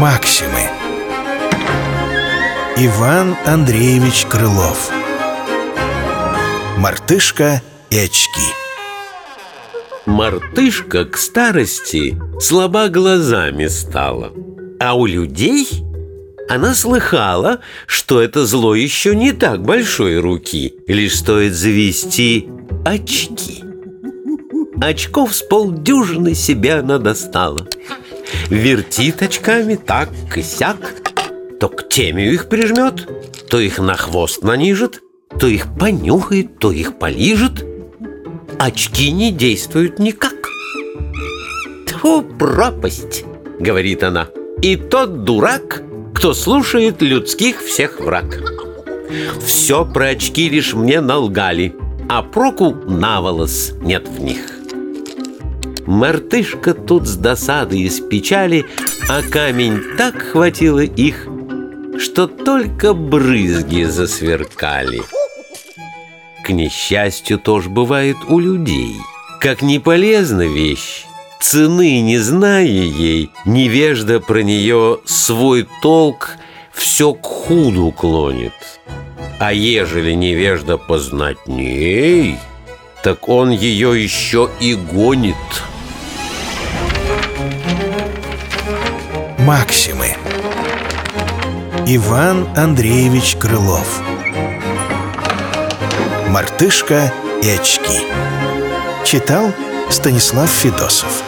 Максимы. Иван Андреевич Крылов. Мартышка и очки. Мартышка к старости слаба глазами стала А у людей она слыхала, что это зло еще не так большой руки Лишь стоит завести очки. Очков с полдюжины себе она достала Вертит очками так и сяк. То к темию их прижмет, то их на хвост нанижет То их понюхает, то их полижет. Очки не действуют никак. Тьфу, пропасть, говорит она. И тот дурак, кто слушает людских всех враг. Все про очки лишь мне налгали А проку наволос нет в них Мартышка тут с досады и с печали, а камень так хватило их, что только брызги засверкали. К несчастью тоже бывает у людей. Как не полезна вещь, цены не зная ей, невежда про нее свой толк все к худу клонит. А ежели невежда познатней, так он ее еще и гонит. Максимы. Иван Андреевич Крылов. Мартышка и очки Читал Станислав Федосов